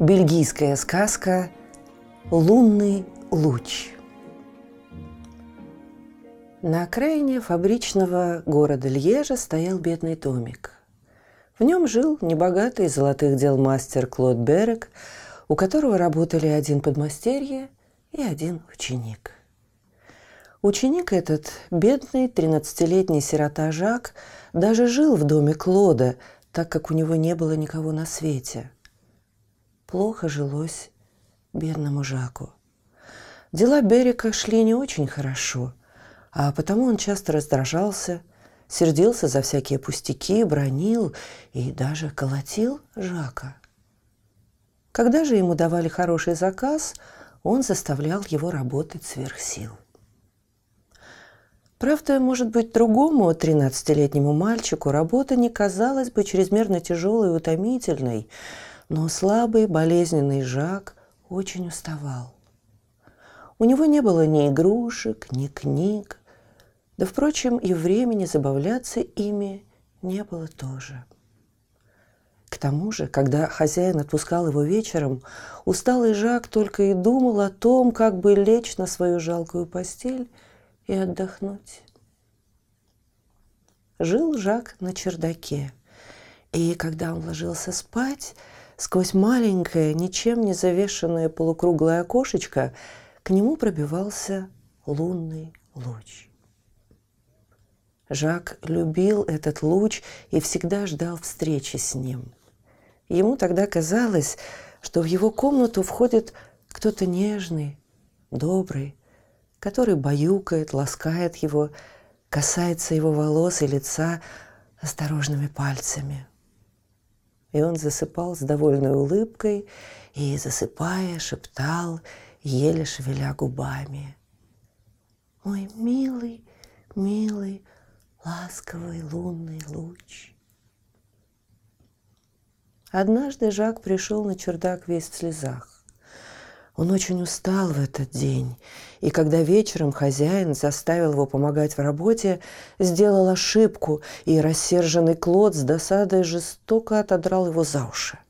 Бельгийская сказка «Лунный луч». На окраине фабричного города Льежа стоял бедный домик. В нем жил небогатый золотых дел мастер Клод Берек, у которого работали один подмастерье и один ученик. Ученик этот, бедный тринадцатилетний сирота Жак, даже жил в доме Клода, так как у него не было никого на свете – плохо жилось бедному Жаку. Дела Берика шли не очень хорошо, а потому он часто раздражался, сердился за всякие пустяки, бронил и даже колотил Жака. Когда же ему давали хороший заказ, он заставлял его работать сверх сил. Правда, может быть, другому 13-летнему мальчику работа не казалась бы чрезмерно тяжелой и утомительной – но слабый, болезненный Жак очень уставал. У него не было ни игрушек, ни книг, да, впрочем, и времени забавляться ими не было тоже. К тому же, когда хозяин отпускал его вечером, усталый Жак только и думал о том, как бы лечь на свою жалкую постель и отдохнуть. Жил Жак на чердаке, и когда он ложился спать, Сквозь маленькое, ничем не завешенное полукруглое окошечко к нему пробивался лунный луч. Жак любил этот луч и всегда ждал встречи с ним. Ему тогда казалось, что в его комнату входит кто-то нежный, добрый, который баюкает, ласкает его, касается его волос и лица осторожными пальцами – и он засыпал с довольной улыбкой и, засыпая, шептал, еле шевеля губами. «Мой милый, милый, ласковый лунный луч». Однажды Жак пришел на чердак весь в слезах. Он очень устал в этот день, и когда вечером хозяин заставил его помогать в работе, сделал ошибку, и рассерженный Клод с досадой жестоко отодрал его за уши.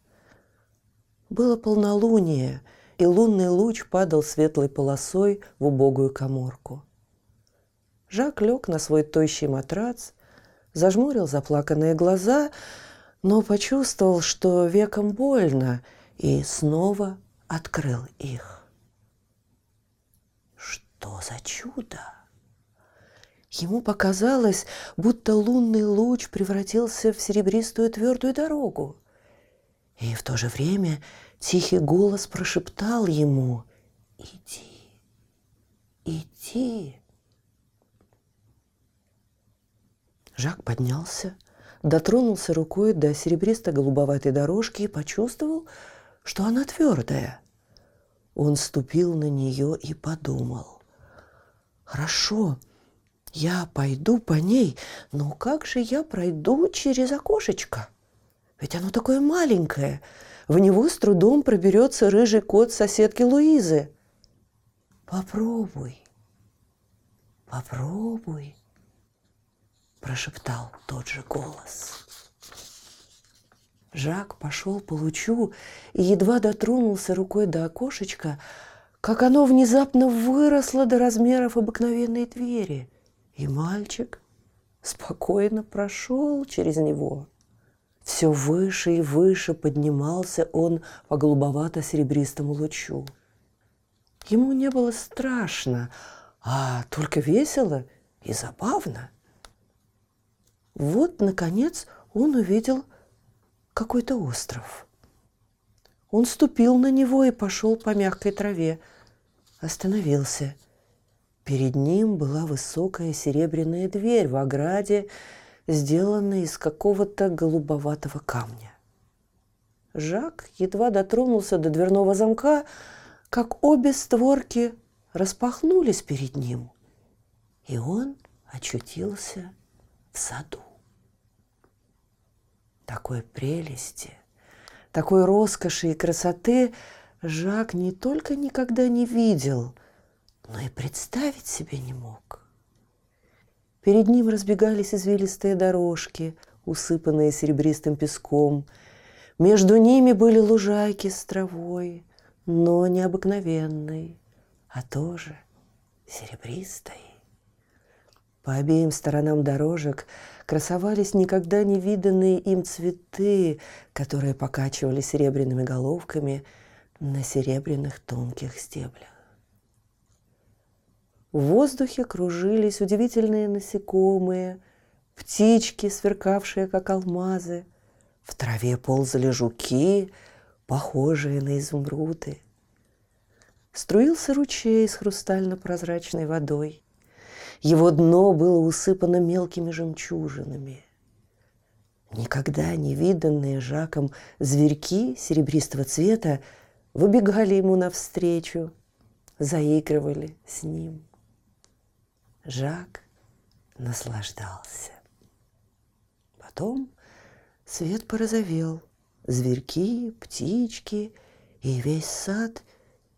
Было полнолуние, и лунный луч падал светлой полосой в убогую коморку. Жак лег на свой тощий матрац, зажмурил заплаканные глаза, но почувствовал, что веком больно, и снова открыл их. Что за чудо! Ему показалось, будто лунный луч превратился в серебристую твердую дорогу. И в то же время тихий голос прошептал ему «Иди, иди». Жак поднялся, дотронулся рукой до серебристо-голубоватой дорожки и почувствовал, что она твердая. Он ступил на нее и подумал. Хорошо, я пойду по ней, но как же я пройду через окошечко? Ведь оно такое маленькое. В него с трудом проберется рыжий кот соседки Луизы. Попробуй, попробуй, прошептал тот же голос. Жак пошел по лучу и едва дотронулся рукой до окошечка, как оно внезапно выросло до размеров обыкновенной двери, и мальчик спокойно прошел через него. Все выше и выше поднимался он по голубовато-серебристому лучу. Ему не было страшно, а только весело и забавно. Вот, наконец, он увидел – какой-то остров. Он ступил на него и пошел по мягкой траве. Остановился. Перед ним была высокая серебряная дверь в ограде, сделанная из какого-то голубоватого камня. Жак едва дотронулся до дверного замка, как обе створки распахнулись перед ним, и он очутился в саду. Такой прелести, такой роскоши и красоты Жак не только никогда не видел, но и представить себе не мог. Перед ним разбегались извилистые дорожки, усыпанные серебристым песком. Между ними были лужайки с травой, но не обыкновенной, а тоже серебристой. По обеим сторонам дорожек красовались никогда не виданные им цветы, которые покачивали серебряными головками на серебряных тонких стеблях. В воздухе кружились удивительные насекомые, птички, сверкавшие, как алмазы. В траве ползали жуки, похожие на изумруды. Струился ручей с хрустально-прозрачной водой. Его дно было усыпано мелкими жемчужинами. Никогда не виданные Жаком зверьки серебристого цвета выбегали ему навстречу, заигрывали с ним. Жак наслаждался. Потом свет порозовел, зверьки, птички и весь сад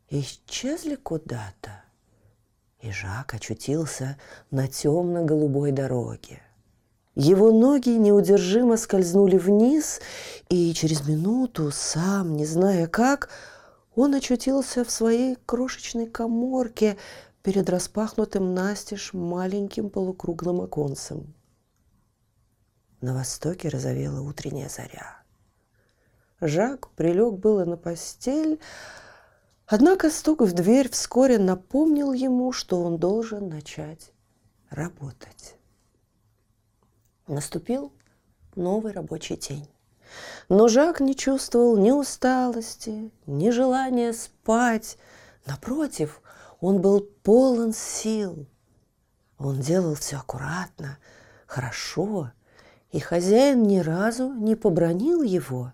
исчезли куда-то и Жак очутился на темно-голубой дороге. Его ноги неудержимо скользнули вниз, и через минуту, сам не зная как, он очутился в своей крошечной коморке перед распахнутым настежь маленьким полукруглым оконцем. На востоке разовела утренняя заря. Жак прилег было на постель, Однако стук в дверь вскоре напомнил ему, что он должен начать работать. Наступил новый рабочий день. Но Жак не чувствовал ни усталости, ни желания спать. Напротив, он был полон сил. Он делал все аккуратно, хорошо, и хозяин ни разу не побронил его.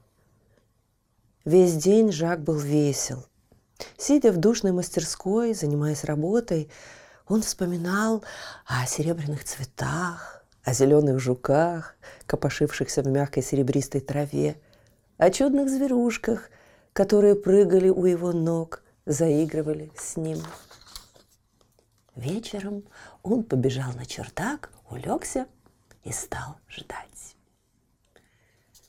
Весь день Жак был весел – Сидя в душной мастерской, занимаясь работой, он вспоминал о серебряных цветах, о зеленых жуках, копошившихся в мягкой серебристой траве, о чудных зверушках, которые прыгали у его ног, заигрывали с ним. Вечером он побежал на чердак, улегся и стал ждать.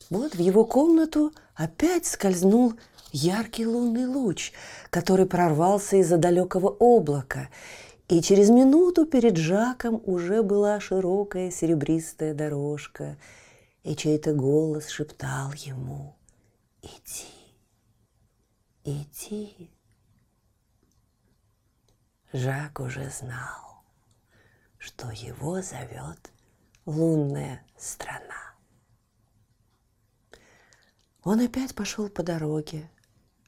Вот в его комнату опять скользнул яркий лунный луч, который прорвался из-за далекого облака, и через минуту перед Жаком уже была широкая серебристая дорожка, и чей-то голос шептал ему «Иди, иди». Жак уже знал, что его зовет лунная страна. Он опять пошел по дороге,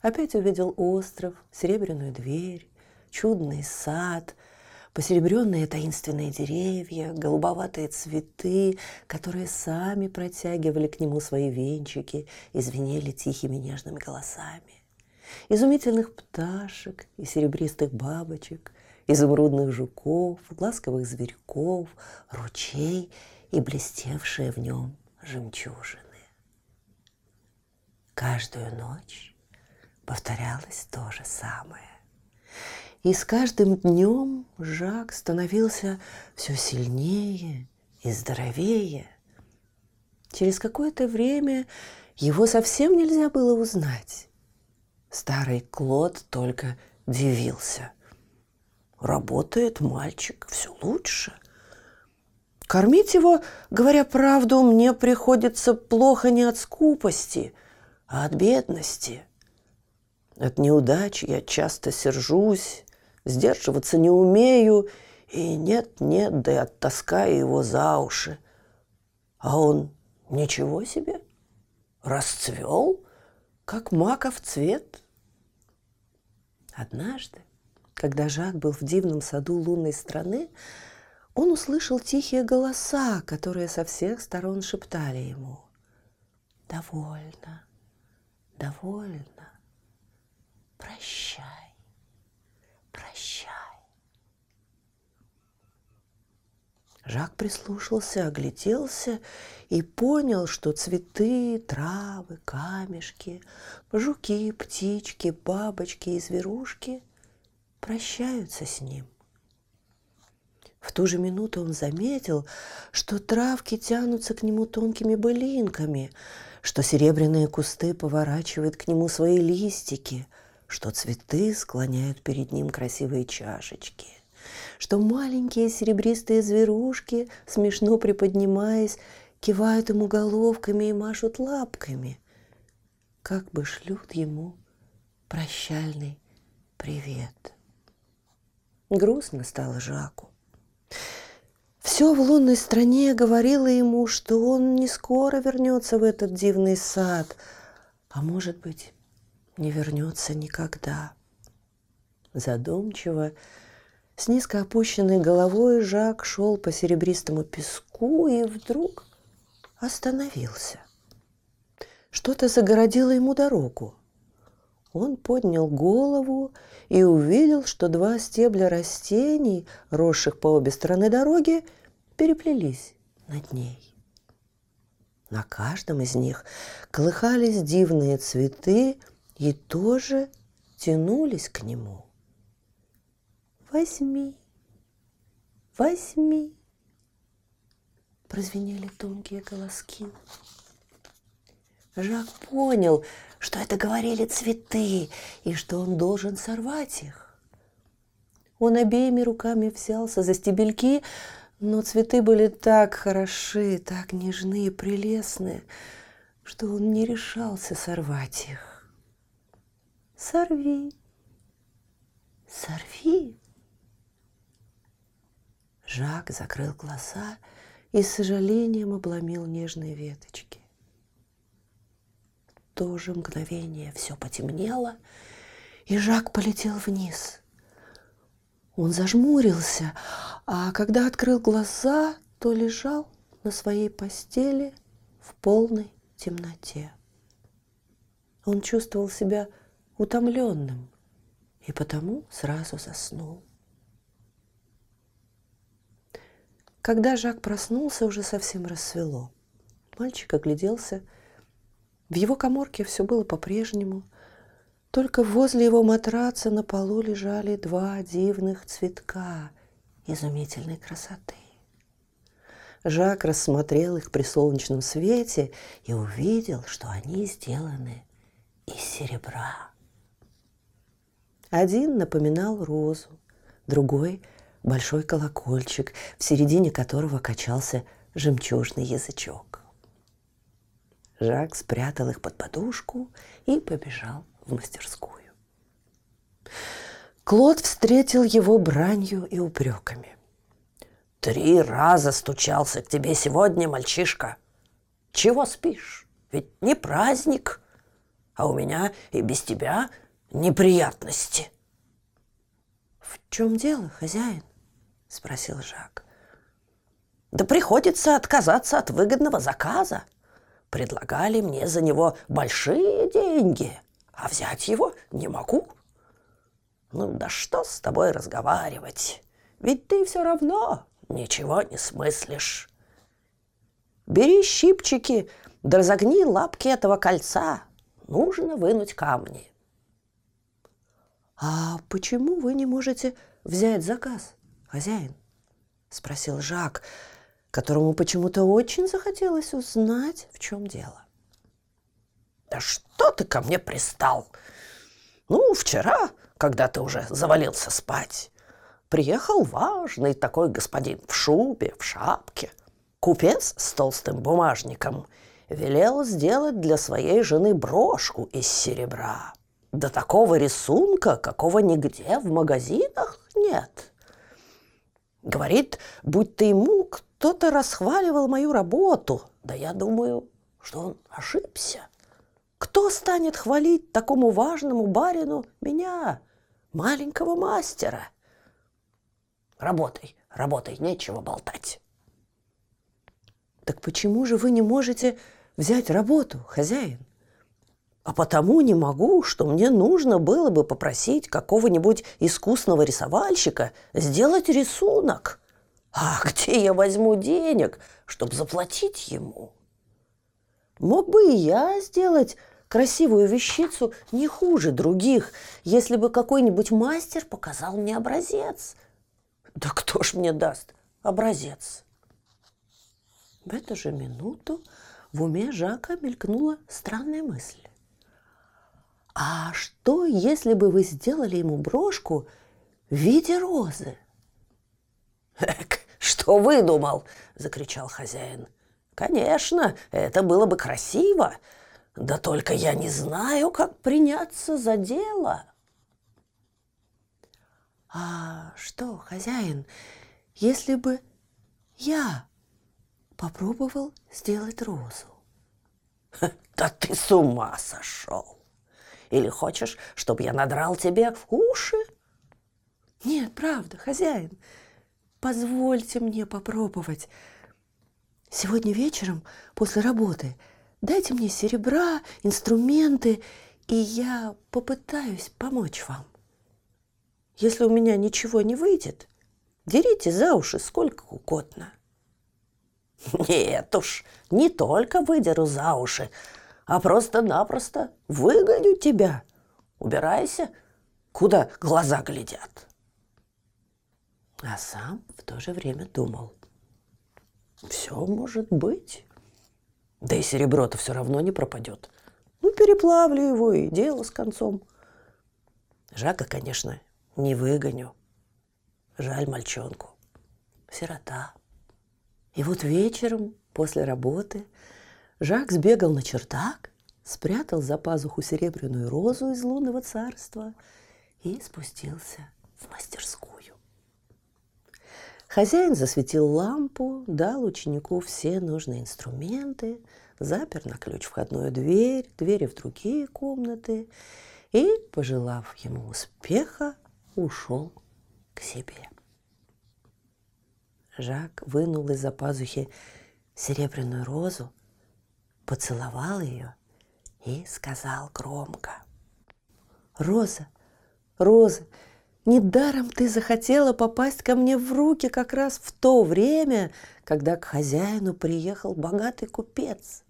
Опять увидел остров, серебряную дверь, чудный сад, посеребренные таинственные деревья, голубоватые цветы, которые сами протягивали к нему свои венчики и звенели тихими нежными голосами. Изумительных пташек и серебристых бабочек, изумрудных жуков, ласковых зверьков, ручей и блестевшие в нем жемчужины. Каждую ночь повторялось то же самое. И с каждым днем Жак становился все сильнее и здоровее. Через какое-то время его совсем нельзя было узнать. Старый Клод только дивился. Работает мальчик все лучше. Кормить его, говоря правду, мне приходится плохо не от скупости, а от бедности – от неудач я часто сержусь, сдерживаться не умею, и нет-нет, да и оттаскаю его за уши. А он ничего себе, расцвел, как маков цвет. Однажды, когда Жак был в дивном саду лунной страны, он услышал тихие голоса, которые со всех сторон шептали ему «Довольно, довольно. Прощай, прощай. Жак прислушался, огляделся и понял, что цветы, травы, камешки, жуки, птички, бабочки и зверушки прощаются с ним. В ту же минуту он заметил, что травки тянутся к нему тонкими былинками, что серебряные кусты поворачивают к нему свои листики, что цветы склоняют перед ним красивые чашечки – что маленькие серебристые зверушки, смешно приподнимаясь, кивают ему головками и машут лапками, как бы шлют ему прощальный привет. Грустно стало Жаку. Все в лунной стране говорило ему, что он не скоро вернется в этот дивный сад, а может быть, не вернется никогда. Задумчиво с низко опущенной головой Жак шел по серебристому песку и вдруг остановился. Что-то загородило ему дорогу. Он поднял голову и увидел, что два стебля растений, росших по обе стороны дороги, переплелись над ней. На каждом из них колыхались дивные цветы и тоже тянулись к нему – возьми, возьми. Прозвенели тонкие голоски. Жак понял, что это говорили цветы, и что он должен сорвать их. Он обеими руками взялся за стебельки, но цветы были так хороши, так нежны и прелестны, что он не решался сорвать их. «Сорви, сорви!» Жак закрыл глаза и с сожалением обломил нежные веточки. В то же мгновение все потемнело, и Жак полетел вниз. Он зажмурился, а когда открыл глаза, то лежал на своей постели в полной темноте. Он чувствовал себя утомленным и потому сразу заснул. Когда Жак проснулся, уже совсем рассвело. Мальчик огляделся. В его коморке все было по-прежнему. Только возле его матраца на полу лежали два дивных цветка изумительной красоты. Жак рассмотрел их при солнечном свете и увидел, что они сделаны из серебра. Один напоминал розу, другой большой колокольчик, в середине которого качался жемчужный язычок. Жак спрятал их под подушку и побежал в мастерскую. Клод встретил его бранью и упреками. «Три раза стучался к тебе сегодня, мальчишка. Чего спишь? Ведь не праздник, а у меня и без тебя неприятности». «В чем дело, хозяин?» – спросил Жак. «Да приходится отказаться от выгодного заказа. Предлагали мне за него большие деньги, а взять его не могу. Ну да что с тобой разговаривать? Ведь ты все равно ничего не смыслишь. Бери щипчики, да разогни лапки этого кольца. Нужно вынуть камни. А почему вы не можете взять заказ? хозяин?» – спросил Жак, которому почему-то очень захотелось узнать, в чем дело. «Да что ты ко мне пристал? Ну, вчера, когда ты уже завалился спать, приехал важный такой господин в шубе, в шапке. Купец с толстым бумажником велел сделать для своей жены брошку из серебра. До такого рисунка, какого нигде в магазинах нет. Говорит, будто ему кто-то расхваливал мою работу. Да я думаю, что он ошибся. Кто станет хвалить такому важному барину меня, маленького мастера? Работай, работай, нечего болтать. Так почему же вы не можете взять работу, хозяин? А потому не могу, что мне нужно было бы попросить какого-нибудь искусного рисовальщика сделать рисунок. А где я возьму денег, чтобы заплатить ему? Мог бы и я сделать красивую вещицу не хуже других, если бы какой-нибудь мастер показал мне образец. Да кто ж мне даст образец? В эту же минуту в уме Жака мелькнула странная мысль. А что, если бы вы сделали ему брошку в виде розы? «Эк, что выдумал?» – закричал хозяин. «Конечно, это было бы красиво, да только я не знаю, как приняться за дело». «А что, хозяин, если бы я попробовал сделать розу?» «Да ты с ума сошел! Или хочешь, чтобы я надрал тебе уши?» «Нет, правда, хозяин, позвольте мне попробовать. Сегодня вечером после работы дайте мне серебра, инструменты, и я попытаюсь помочь вам. Если у меня ничего не выйдет, дерите за уши сколько угодно. Нет уж, не только выдеру за уши, а просто-напросто выгоню тебя. Убирайся, куда глаза глядят. А сам в то же время думал. Все может быть. Да и серебро-то все равно не пропадет. Ну, переплавлю его и дело с концом. Жака, конечно, не выгоню. Жаль мальчонку. Сирота. И вот вечером после работы Жак сбегал на чердак, спрятал за пазуху серебряную розу из лунного царства и спустился в мастерскую. Хозяин засветил лампу, дал ученику все нужные инструменты, запер на ключ входную дверь, двери в другие комнаты и, пожелав ему успеха, ушел к себе. Жак вынул из-за пазухи серебряную розу, поцеловал ее и сказал громко. «Роза, Роза, недаром ты захотела попасть ко мне в руки как раз в то время, когда к хозяину приехал богатый купец.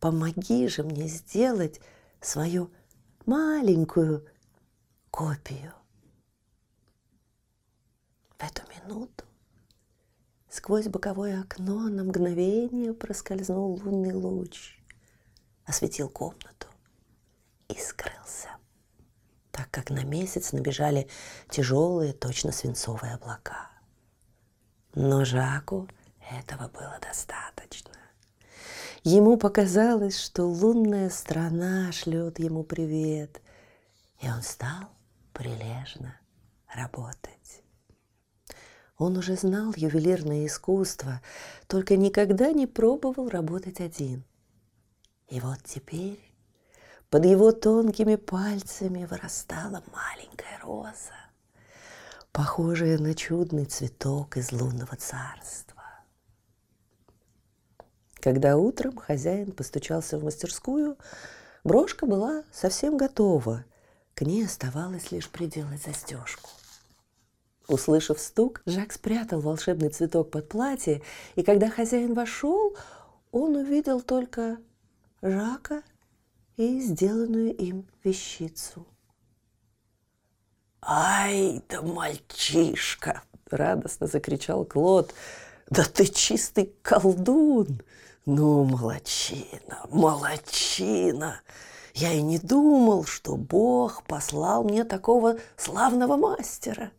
Помоги же мне сделать свою маленькую копию». В эту минуту Сквозь боковое окно на мгновение проскользнул лунный луч, осветил комнату и скрылся, так как на месяц набежали тяжелые, точно свинцовые облака. Но Жаку этого было достаточно. Ему показалось, что лунная страна шлет ему привет, и он стал прилежно работать. Он уже знал ювелирное искусство, только никогда не пробовал работать один. И вот теперь под его тонкими пальцами вырастала маленькая роза, похожая на чудный цветок из лунного царства. Когда утром хозяин постучался в мастерскую, брошка была совсем готова. К ней оставалось лишь приделать застежку. Услышав стук, Жак спрятал волшебный цветок под платье, и когда хозяин вошел, он увидел только Жака и сделанную им вещицу. «Ай да мальчишка!» – радостно закричал Клод. «Да ты чистый колдун! Ну, молочина, молочина! Я и не думал, что Бог послал мне такого славного мастера!»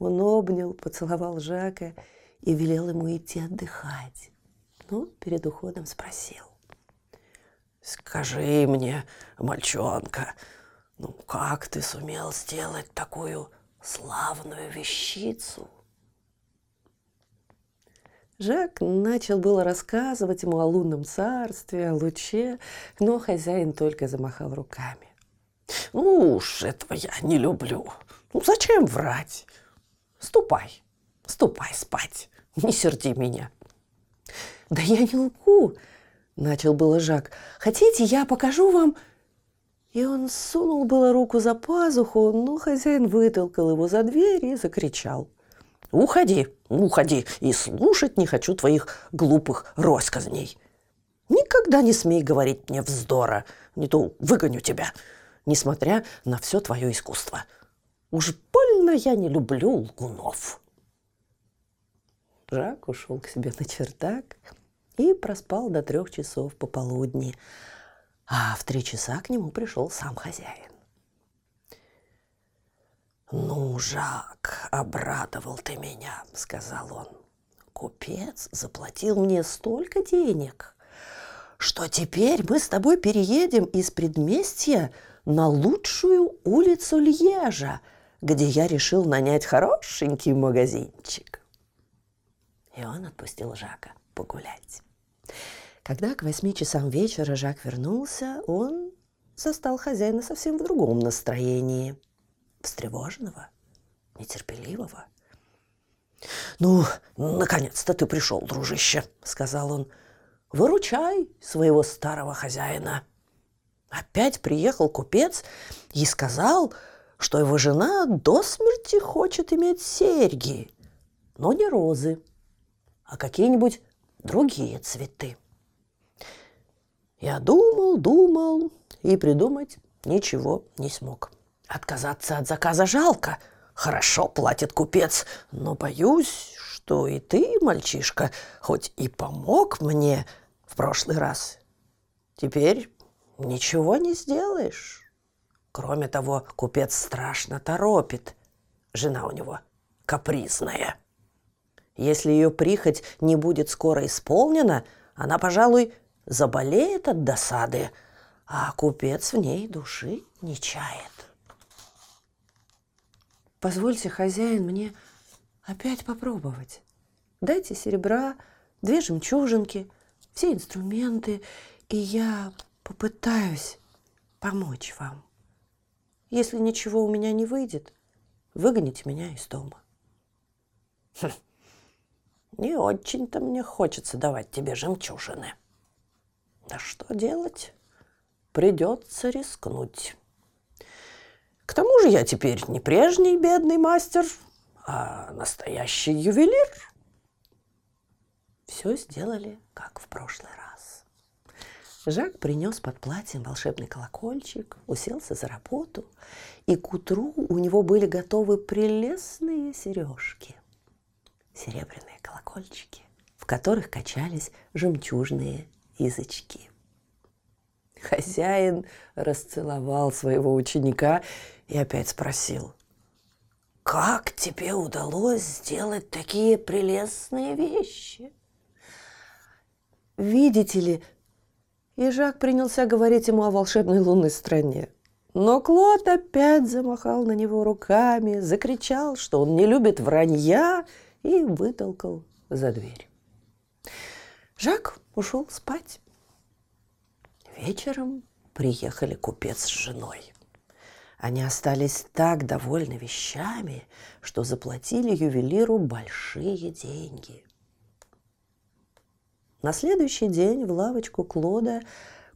Он обнял, поцеловал Жака и велел ему идти отдыхать. Но перед уходом спросил. «Скажи мне, мальчонка, ну как ты сумел сделать такую славную вещицу?» Жак начал было рассказывать ему о лунном царстве, о луче, но хозяин только замахал руками. «Ну уж этого я не люблю. Ну зачем врать? Ступай, ступай спать, не серди меня. Да я не лгу, Начал было Жак. «Хотите, я покажу вам...» И он сунул было руку за пазуху, но хозяин вытолкал его за дверь и закричал. «Уходи, уходи, и слушать не хочу твоих глупых россказней. Никогда не смей говорить мне вздора, не то выгоню тебя, несмотря на все твое искусство. Уж больно я не люблю лгунов». Жак ушел к себе на чердак и проспал до трех часов пополудни, а в три часа к нему пришел сам хозяин. «Ну, Жак, обрадовал ты меня», — сказал он. «Купец заплатил мне столько денег, что теперь мы с тобой переедем из предместья на лучшую улицу Льежа, где я решил нанять хорошенький магазинчик». И он отпустил Жака погулять. Когда к восьми часам вечера Жак вернулся, он застал хозяина совсем в другом настроении. Встревоженного, нетерпеливого. «Ну, наконец-то ты пришел, дружище», — сказал он. «Выручай своего старого хозяина». Опять приехал купец и сказал, что его жена до смерти хочет иметь серьги, но не розы, а какие-нибудь другие цветы. Я думал, думал и придумать ничего не смог. Отказаться от заказа жалко. Хорошо платит купец, но боюсь, что и ты, мальчишка, хоть и помог мне в прошлый раз, теперь ничего не сделаешь. Кроме того, купец страшно торопит. Жена у него капризная. Если ее прихоть не будет скоро исполнена, она, пожалуй, заболеет от досады, а купец в ней души не чает. Позвольте, хозяин, мне опять попробовать. Дайте серебра, две жемчужинки, все инструменты, и я попытаюсь помочь вам. Если ничего у меня не выйдет, выгоните меня из дома. Хм. Не очень-то мне хочется давать тебе жемчужины. Да что делать? Придется рискнуть. К тому же я теперь не прежний бедный мастер, а настоящий ювелир. Все сделали, как в прошлый раз. Жак принес под платьем волшебный колокольчик, уселся за работу, и к утру у него были готовы прелестные сережки. Серебряные колокольчики, в которых качались жемчужные язычки. Хозяин расцеловал своего ученика и опять спросил, «Как тебе удалось сделать такие прелестные вещи?» «Видите ли...» И Жак принялся говорить ему о волшебной лунной стране. Но Клод опять замахал на него руками, закричал, что он не любит вранья, и вытолкал за дверь. Жак ушел спать. Вечером приехали купец с женой. Они остались так довольны вещами, что заплатили ювелиру большие деньги. На следующий день в лавочку Клода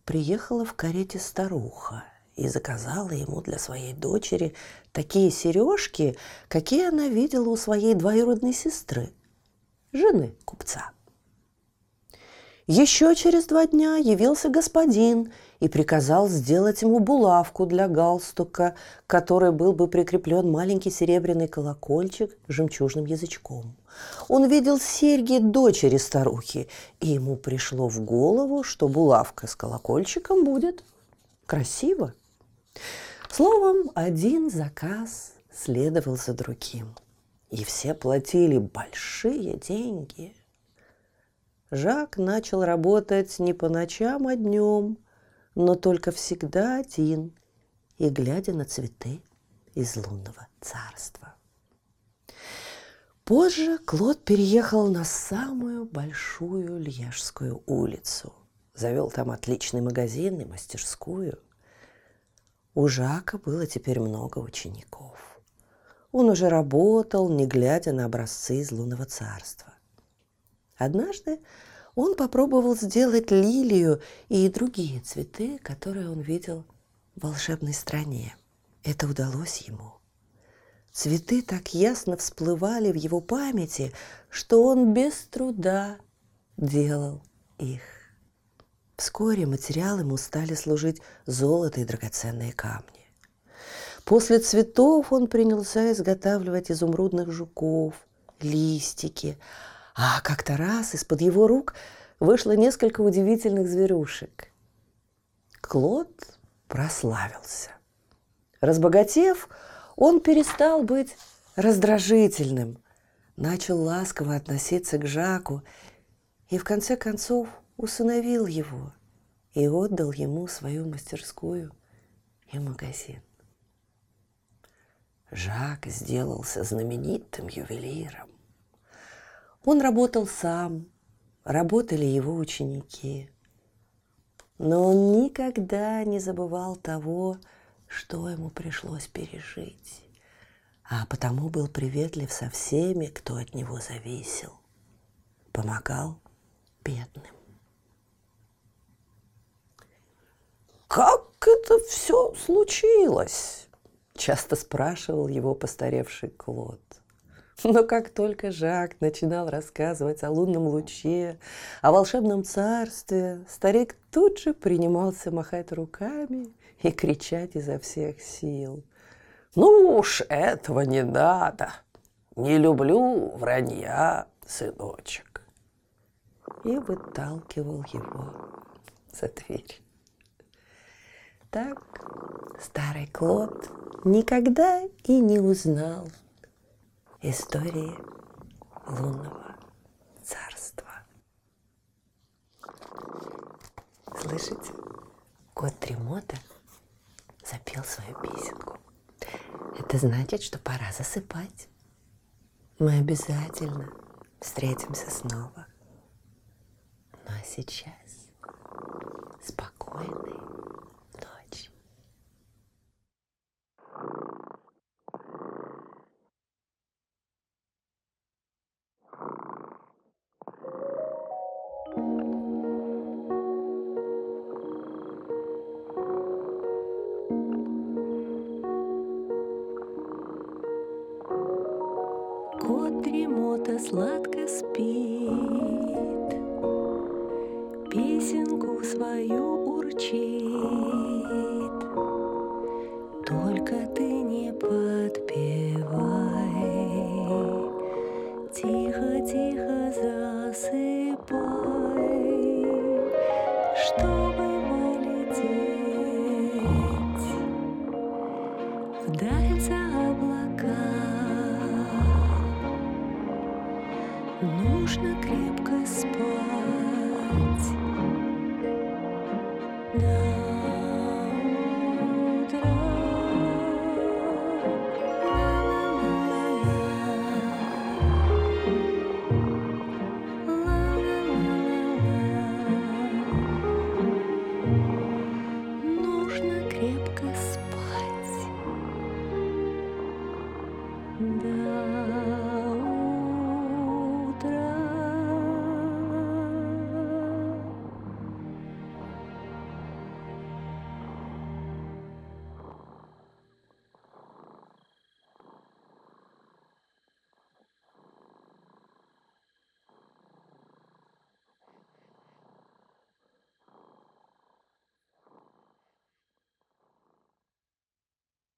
приехала в карете старуха и заказала ему для своей дочери такие сережки, какие она видела у своей двоюродной сестры, жены купца. Еще через два дня явился господин и приказал сделать ему булавку для галстука, к которой был бы прикреплен маленький серебряный колокольчик с жемчужным язычком. Он видел серьги дочери старухи, и ему пришло в голову, что булавка с колокольчиком будет красиво. Словом, один заказ следовал за другим, и все платили большие деньги – Жак начал работать не по ночам, а днем, но только всегда один и глядя на цветы из лунного царства. Позже Клод переехал на самую большую Льежскую улицу. Завел там отличный магазин и мастерскую. У Жака было теперь много учеников. Он уже работал, не глядя на образцы из лунного царства. Однажды он попробовал сделать лилию и другие цветы, которые он видел в волшебной стране. Это удалось ему. Цветы так ясно всплывали в его памяти, что он без труда делал их. Вскоре материал ему стали служить золото и драгоценные камни. После цветов он принялся изготавливать изумрудных жуков, листики, а как-то раз из-под его рук вышло несколько удивительных зверушек. Клод прославился. Разбогатев, он перестал быть раздражительным, начал ласково относиться к Жаку и в конце концов усыновил его и отдал ему свою мастерскую и магазин. Жак сделался знаменитым ювелиром. Он работал сам, работали его ученики. Но он никогда не забывал того, что ему пришлось пережить, а потому был приветлив со всеми, кто от него зависел, помогал бедным. Как это все случилось? Часто спрашивал его постаревший Клод. Но как только Жак начинал рассказывать о лунном луче, о волшебном царстве, старик тут же принимался махать руками и кричать изо всех сил. «Ну уж этого не надо! Не люблю вранья, сыночек!» И выталкивал его за дверь. Так старый Клод никогда и не узнал истории лунного царства. Слышите? Кот Тремота запел свою песенку. Это значит, что пора засыпать. Мы обязательно встретимся снова. Ну а сейчас спокойной дремота сладко спит, Песенку свою урчит. Только ты не подпевай, Тихо-тихо засыпай, Чтобы Нужно крепко спать. До